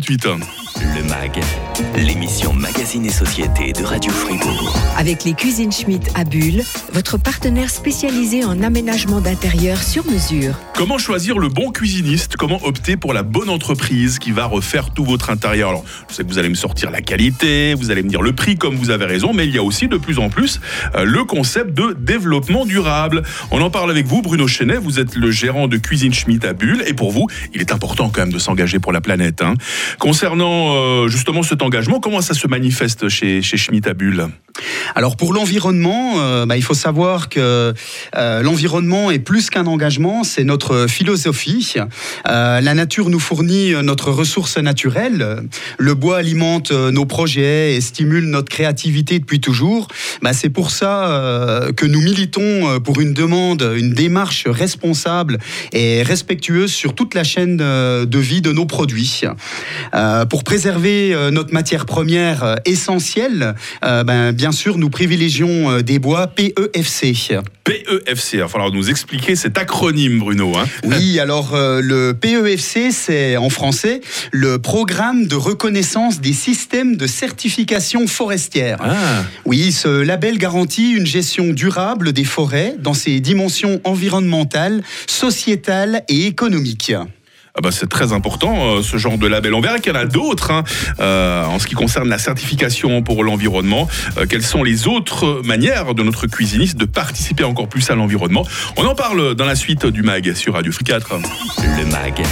Twitter. Le MAG, l'émission Magazine et Société de Radio Fribourg. Avec les cuisines Schmitt à Bulle, votre partenaire spécialisé en aménagement d'intérieur sur mesure. Comment choisir le bon cuisiniste? Comment opter pour la bonne entreprise qui va refaire tout votre intérieur? Alors, je sais que vous allez me sortir la qualité, vous allez me dire le prix comme vous avez raison, mais il y a aussi de plus en plus euh, le concept de développement durable. On en parle avec vous, Bruno Chenet, vous êtes le gérant de Cuisine Schmitt à Bulle, et pour vous, il est important quand même de s'engager pour la planète. hein. Concernant euh, justement cet engagement, comment ça se manifeste chez, chez Schmitt à Bulle Alors pour l'environnement, euh, bah, il faut savoir que euh, l'environnement est plus qu'un engagement, c'est notre philosophie. Euh, la nature nous fournit notre ressource naturelle. Le bois alimente nos projets et stimule notre créativité depuis toujours. Bah, c'est pour ça que nous militons pour une demande, une démarche responsable et respectueuse sur toute la chaîne de vie de nos produits. Pour préserver notre matière première essentielle, ben, bien sûr, nous privilégions euh, des bois PEFC. PEFC, il va falloir nous expliquer cet acronyme, Bruno. hein. Oui, alors euh, le PEFC, c'est en français le programme de reconnaissance des systèmes de certification forestière. Ah. Oui, ce label garantit une gestion durable des forêts dans ses dimensions environnementales, sociétales et économiques. Ah bah c'est très important euh, ce genre de label. On verra qu'il y en a d'autres hein, euh, en ce qui concerne la certification pour l'environnement. Euh, quelles sont les autres manières de notre cuisiniste de participer encore plus à l'environnement On en parle dans la suite du mag sur Radio Free 4. Le MAG,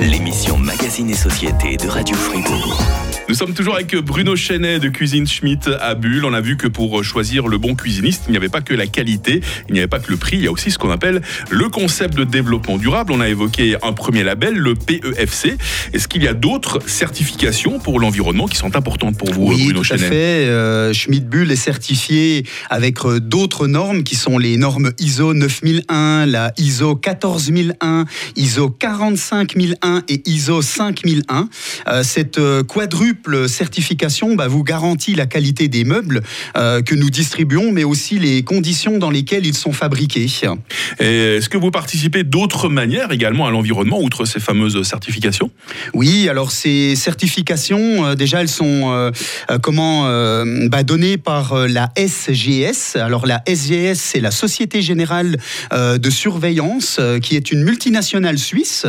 l'émission Magazine et Société de Radio Fribourg. Nous sommes toujours avec Bruno Chenet de Cuisine Schmitt à Bulle. On a vu que pour choisir le bon cuisiniste, il n'y avait pas que la qualité, il n'y avait pas que le prix, il y a aussi ce qu'on appelle le concept de développement durable. On a évoqué un premier label, le PEFC. Est-ce qu'il y a d'autres certifications pour l'environnement qui sont importantes pour vous, Oui, Bruno tout à Chenet? fait. Euh, Schmidt Bull est certifié avec euh, d'autres normes qui sont les normes ISO 9001, la ISO 14001, ISO 45001 et ISO 5001. Euh, cette euh, quadruple certification bah, vous garantit la qualité des meubles euh, que nous distribuons, mais aussi les conditions dans lesquelles ils sont fabriqués. Est-ce que vous participez d'autres manières également à l'environnement, outre ces fameuses certifications? Oui, alors ces certifications, euh, déjà, elles sont euh, comment bah, données par la SGS. Alors la SGS, c'est la Société Générale de Surveillance, qui est une multinationale suisse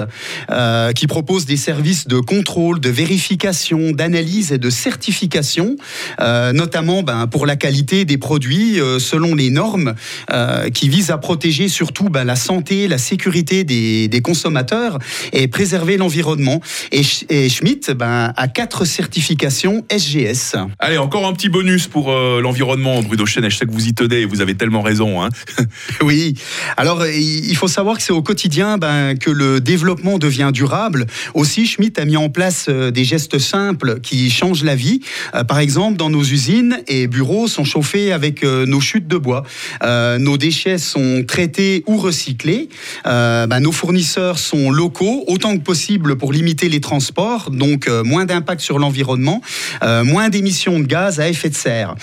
qui propose des services de contrôle, de vérification, d'analyse et de certification, euh, notamment ben, pour la qualité des produits euh, selon les normes euh, qui visent à protéger surtout ben, la santé, la sécurité des, des consommateurs et préserver l'environnement. Et, Sch- et Schmitt ben, a quatre certifications SGS. Allez, encore un petit bonus pour l'environnement, Bruno Chenet. Je sais que vous y tenez et vous avez tellement raison. hein. Oui. Alors, il faut savoir que c'est au quotidien ben, que le développement devient durable. Aussi, Schmitt a mis en place des gestes simples qui changent la vie. Euh, par exemple, dans nos usines et bureaux sont chauffés avec euh, nos chutes de bois. Euh, nos déchets sont traités ou recyclés. Ben, nos fournisseurs sont locaux autant que possible pour limiter les transports, donc moins d'impact sur l'environnement, moins d'émissions de gaz à effet de serre.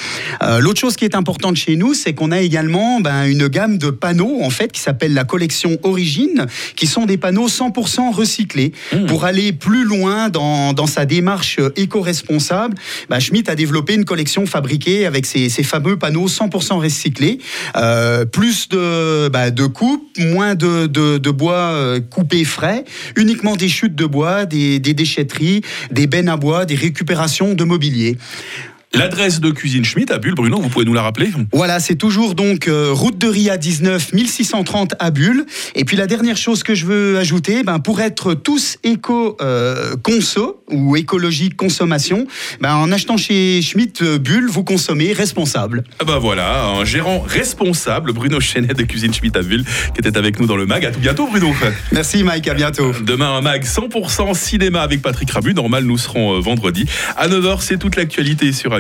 L'autre chose qui est importante chez nous, c'est qu'on a également ben, une gamme de panneaux en fait qui s'appelle la collection Origine, qui sont des panneaux 100% recyclés. Pour aller plus loin dans, dans sa démarche euh, éco-responsable, ben, Schmitt a développé une collection fabriquée avec ces, fameux panneaux 100% recyclés, Euh, plus de, ben, de coupes, moins de bois euh, coupé frais, uniquement des chutes de bois, des, des déchetteries, des bennes à bois, des récupérations de mobilier. L'adresse de Cuisine Schmitt à Bulle, Bruno, vous pouvez nous la rappeler Voilà, c'est toujours donc euh, route de Ria 19 1630 à Bulle. Et puis la dernière chose que je veux ajouter, ben, pour être tous éco euh, ou écologique consommation, ben, en achetant chez Schmitt euh, Bulle, vous consommez responsable. Ah bah voilà, un gérant responsable, Bruno Chenet de Cuisine Schmitt à Bulle, qui était avec nous dans le mag. À tout bientôt, Bruno. Merci Mike, à bientôt. Demain, un mag 100% cinéma avec Patrick Rabu. Normal, nous serons euh, vendredi. À 9h, c'est toute l'actualité sur